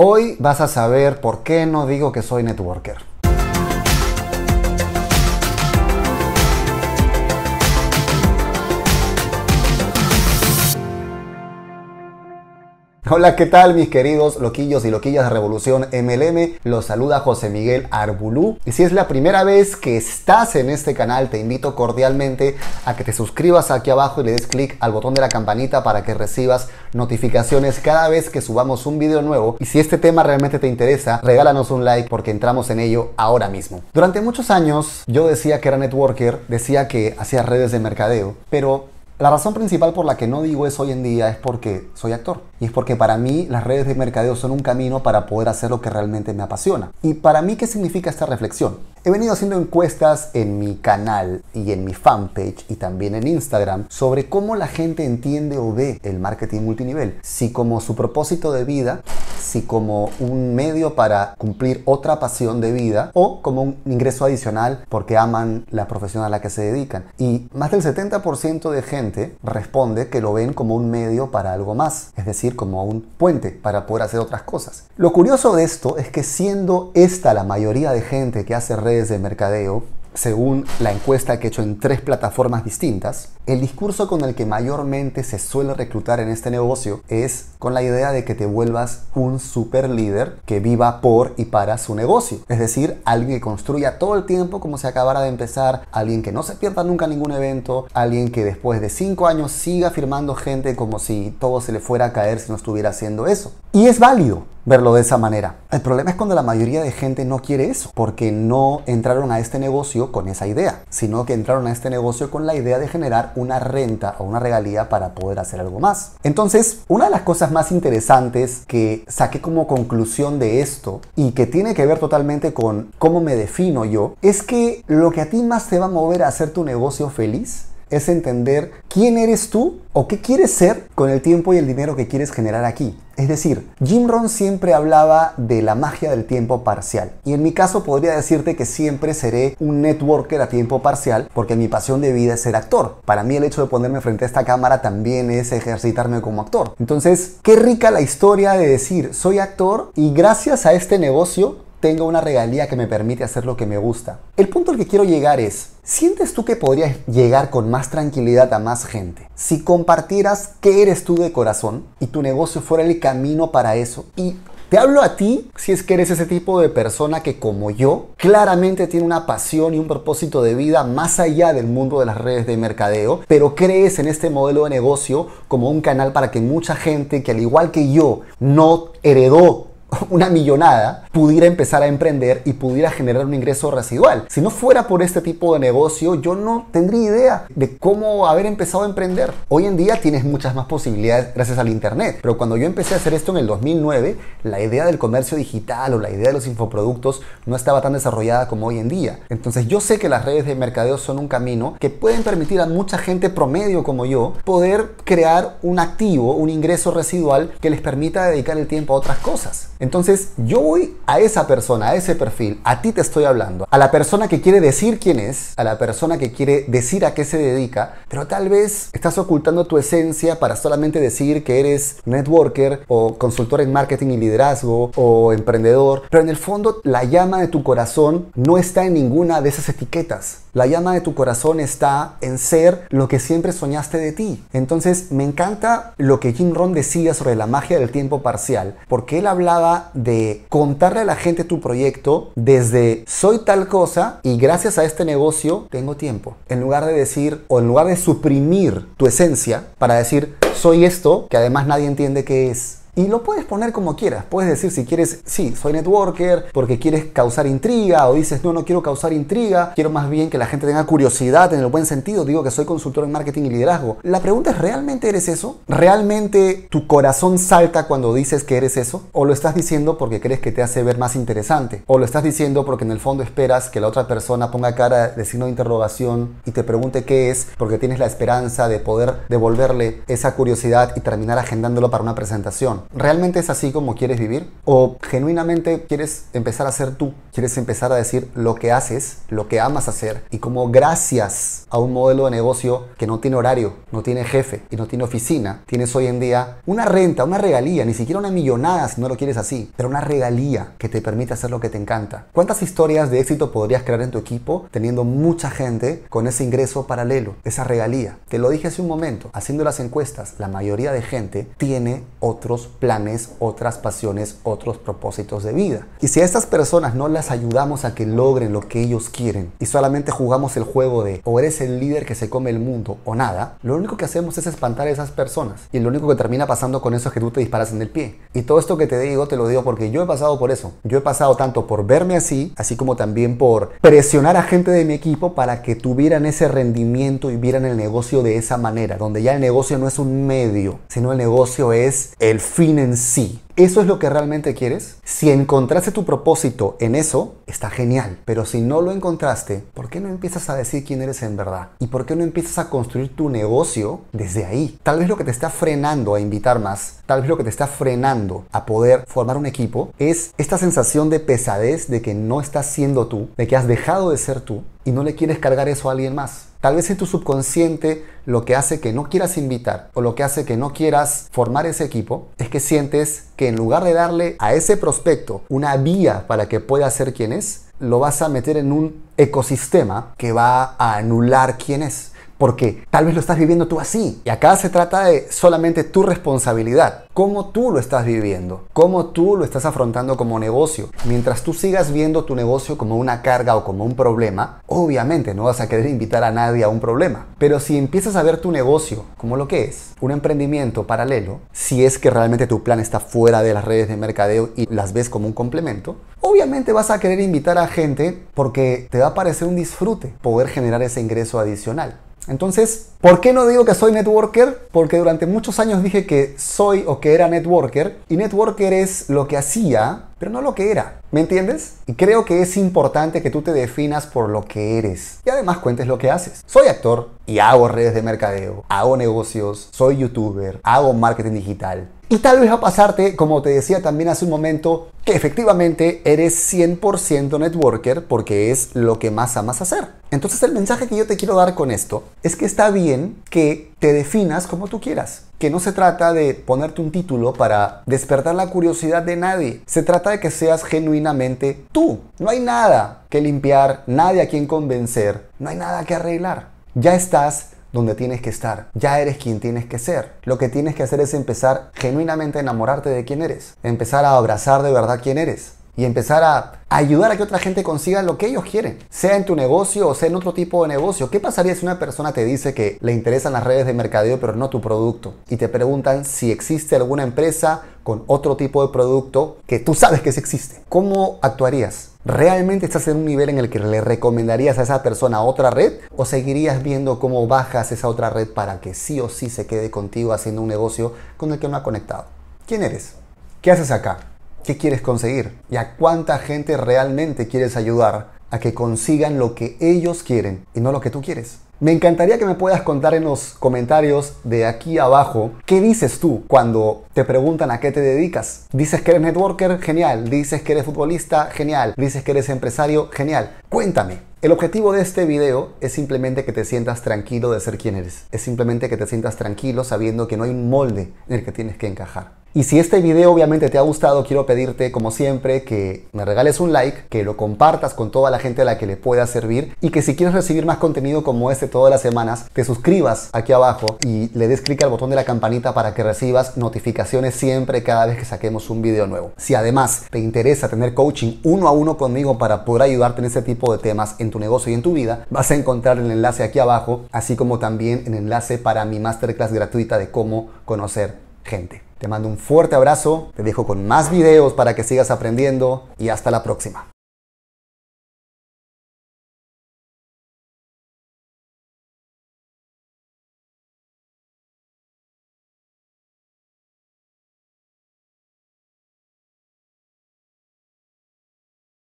Hoy vas a saber por qué no digo que soy networker. Hola, ¿qué tal mis queridos loquillos y loquillas de Revolución MLM? Los saluda José Miguel Arbulú. Y si es la primera vez que estás en este canal, te invito cordialmente a que te suscribas aquí abajo y le des clic al botón de la campanita para que recibas notificaciones cada vez que subamos un video nuevo. Y si este tema realmente te interesa, regálanos un like porque entramos en ello ahora mismo. Durante muchos años yo decía que era networker, decía que hacía redes de mercadeo, pero la razón principal por la que no digo eso hoy en día es porque soy actor. Y es porque para mí las redes de mercadeo son un camino para poder hacer lo que realmente me apasiona. ¿Y para mí qué significa esta reflexión? He venido haciendo encuestas en mi canal y en mi fanpage y también en Instagram sobre cómo la gente entiende o ve el marketing multinivel. Si como su propósito de vida, si como un medio para cumplir otra pasión de vida o como un ingreso adicional porque aman la profesión a la que se dedican. Y más del 70% de gente responde que lo ven como un medio para algo más, es decir, como un puente para poder hacer otras cosas. Lo curioso de esto es que siendo esta la mayoría de gente que hace redes de mercadeo, según la encuesta que he hecho en tres plataformas distintas, el discurso con el que mayormente se suele reclutar en este negocio es con la idea de que te vuelvas un super líder que viva por y para su negocio. Es decir, alguien que construya todo el tiempo como se acabara de empezar, alguien que no se pierda nunca ningún evento, alguien que después de cinco años siga firmando gente como si todo se le fuera a caer si no estuviera haciendo eso. Y es válido verlo de esa manera. El problema es cuando la mayoría de gente no quiere eso, porque no entraron a este negocio con esa idea, sino que entraron a este negocio con la idea de generar una renta o una regalía para poder hacer algo más. Entonces, una de las cosas más interesantes que saqué como conclusión de esto y que tiene que ver totalmente con cómo me defino yo, es que lo que a ti más te va a mover a hacer tu negocio feliz es entender quién eres tú o qué quieres ser con el tiempo y el dinero que quieres generar aquí. Es decir, Jim Rohn siempre hablaba de la magia del tiempo parcial. Y en mi caso podría decirte que siempre seré un networker a tiempo parcial porque mi pasión de vida es ser actor. Para mí el hecho de ponerme frente a esta cámara también es ejercitarme como actor. Entonces, qué rica la historia de decir, soy actor y gracias a este negocio tengo una regalía que me permite hacer lo que me gusta. El punto al que quiero llegar es, ¿sientes tú que podrías llegar con más tranquilidad a más gente si compartieras qué eres tú de corazón y tu negocio fuera el camino para eso? Y te hablo a ti si es que eres ese tipo de persona que como yo claramente tiene una pasión y un propósito de vida más allá del mundo de las redes de mercadeo, pero crees en este modelo de negocio como un canal para que mucha gente que al igual que yo no heredó una millonada, pudiera empezar a emprender y pudiera generar un ingreso residual. Si no fuera por este tipo de negocio, yo no tendría idea de cómo haber empezado a emprender. Hoy en día tienes muchas más posibilidades gracias al Internet, pero cuando yo empecé a hacer esto en el 2009, la idea del comercio digital o la idea de los infoproductos no estaba tan desarrollada como hoy en día. Entonces yo sé que las redes de mercadeo son un camino que pueden permitir a mucha gente promedio como yo poder crear un activo, un ingreso residual que les permita dedicar el tiempo a otras cosas. Entonces yo voy a esa persona, a ese perfil, a ti te estoy hablando, a la persona que quiere decir quién es, a la persona que quiere decir a qué se dedica, pero tal vez estás ocultando tu esencia para solamente decir que eres networker o consultor en marketing y liderazgo o emprendedor, pero en el fondo la llama de tu corazón no está en ninguna de esas etiquetas. La llama de tu corazón está en ser lo que siempre soñaste de ti. Entonces me encanta lo que Jim Rohn decía sobre la magia del tiempo parcial, porque él hablaba de contarle a la gente tu proyecto desde soy tal cosa y gracias a este negocio tengo tiempo. En lugar de decir o en lugar de suprimir tu esencia para decir soy esto que además nadie entiende qué es. Y lo puedes poner como quieras. Puedes decir si quieres, sí, soy networker porque quieres causar intriga o dices, no, no quiero causar intriga, quiero más bien que la gente tenga curiosidad en el buen sentido. Digo que soy consultor en marketing y liderazgo. La pregunta es, ¿realmente eres eso? ¿Realmente tu corazón salta cuando dices que eres eso? ¿O lo estás diciendo porque crees que te hace ver más interesante? ¿O lo estás diciendo porque en el fondo esperas que la otra persona ponga cara de signo de interrogación y te pregunte qué es porque tienes la esperanza de poder devolverle esa curiosidad y terminar agendándolo para una presentación? ¿Realmente es así como quieres vivir? ¿O genuinamente quieres empezar a ser tú? ¿Quieres empezar a decir lo que haces, lo que amas hacer y como gracias a un modelo de negocio que no tiene horario, no tiene jefe y no tiene oficina, tienes hoy en día una renta, una regalía, ni siquiera una millonada si no lo quieres así, pero una regalía que te permite hacer lo que te encanta? ¿Cuántas historias de éxito podrías crear en tu equipo teniendo mucha gente con ese ingreso paralelo, esa regalía? Te lo dije hace un momento, haciendo las encuestas, la mayoría de gente tiene otros planes, otras pasiones, otros propósitos de vida. Y si a estas personas no las ayudamos a que logren lo que ellos quieren y solamente jugamos el juego de o eres el líder que se come el mundo o nada, lo único que hacemos es espantar a esas personas. Y lo único que termina pasando con eso es que tú te disparas en el pie. Y todo esto que te digo, te lo digo porque yo he pasado por eso. Yo he pasado tanto por verme así, así como también por presionar a gente de mi equipo para que tuvieran ese rendimiento y vieran el negocio de esa manera, donde ya el negocio no es un medio, sino el negocio es el en sí. ¿Eso es lo que realmente quieres? Si encontraste tu propósito en eso, está genial. Pero si no lo encontraste, ¿por qué no empiezas a decir quién eres en verdad? ¿Y por qué no empiezas a construir tu negocio desde ahí? Tal vez lo que te está frenando a invitar más, tal vez lo que te está frenando a poder formar un equipo, es esta sensación de pesadez de que no estás siendo tú, de que has dejado de ser tú y no le quieres cargar eso a alguien más. Tal vez en tu subconsciente lo que hace que no quieras invitar o lo que hace que no quieras formar ese equipo es que sientes que en lugar de darle a ese prospecto una vía para que pueda ser quien es, lo vas a meter en un ecosistema que va a anular quién es porque tal vez lo estás viviendo tú así. Y acá se trata de solamente tu responsabilidad, cómo tú lo estás viviendo, cómo tú lo estás afrontando como negocio. Mientras tú sigas viendo tu negocio como una carga o como un problema, obviamente no vas a querer invitar a nadie a un problema. Pero si empiezas a ver tu negocio como lo que es, un emprendimiento paralelo, si es que realmente tu plan está fuera de las redes de mercadeo y las ves como un complemento, obviamente vas a querer invitar a gente porque te va a parecer un disfrute poder generar ese ingreso adicional. Entonces, ¿por qué no digo que soy networker? Porque durante muchos años dije que soy o que era networker y networker es lo que hacía, pero no lo que era. ¿Me entiendes? Y creo que es importante que tú te definas por lo que eres y además cuentes lo que haces. Soy actor y hago redes de mercadeo, hago negocios, soy youtuber, hago marketing digital. Y tal vez va a pasarte, como te decía también hace un momento, que efectivamente eres 100% networker porque es lo que más amas hacer. Entonces el mensaje que yo te quiero dar con esto es que está bien que te definas como tú quieras. Que no se trata de ponerte un título para despertar la curiosidad de nadie. Se trata de que seas genuinamente tú. No hay nada que limpiar, nadie a quien convencer, no hay nada que arreglar. Ya estás donde tienes que estar. Ya eres quien tienes que ser. Lo que tienes que hacer es empezar genuinamente a enamorarte de quién eres. Empezar a abrazar de verdad quién eres. Y empezar a ayudar a que otra gente consiga lo que ellos quieren, sea en tu negocio o sea en otro tipo de negocio. ¿Qué pasaría si una persona te dice que le interesan las redes de mercadeo pero no tu producto? Y te preguntan si existe alguna empresa con otro tipo de producto que tú sabes que sí existe. ¿Cómo actuarías? ¿Realmente estás en un nivel en el que le recomendarías a esa persona otra red? ¿O seguirías viendo cómo bajas esa otra red para que sí o sí se quede contigo haciendo un negocio con el que no ha conectado? ¿Quién eres? ¿Qué haces acá? ¿Qué quieres conseguir? ¿Y a cuánta gente realmente quieres ayudar a que consigan lo que ellos quieren y no lo que tú quieres? Me encantaría que me puedas contar en los comentarios de aquí abajo qué dices tú cuando te preguntan a qué te dedicas. Dices que eres networker, genial. Dices que eres futbolista, genial. Dices que eres empresario, genial. Cuéntame. El objetivo de este video es simplemente que te sientas tranquilo de ser quien eres. Es simplemente que te sientas tranquilo sabiendo que no hay un molde en el que tienes que encajar. Y si este video obviamente te ha gustado, quiero pedirte como siempre que me regales un like, que lo compartas con toda la gente a la que le pueda servir y que si quieres recibir más contenido como este todas las semanas, te suscribas aquí abajo y le des clic al botón de la campanita para que recibas notificaciones siempre cada vez que saquemos un video nuevo. Si además te interesa tener coaching uno a uno conmigo para poder ayudarte en este tipo de temas en tu negocio y en tu vida, vas a encontrar el enlace aquí abajo, así como también el enlace para mi masterclass gratuita de cómo conocer gente. Te mando un fuerte abrazo, te dejo con más videos para que sigas aprendiendo y hasta la próxima.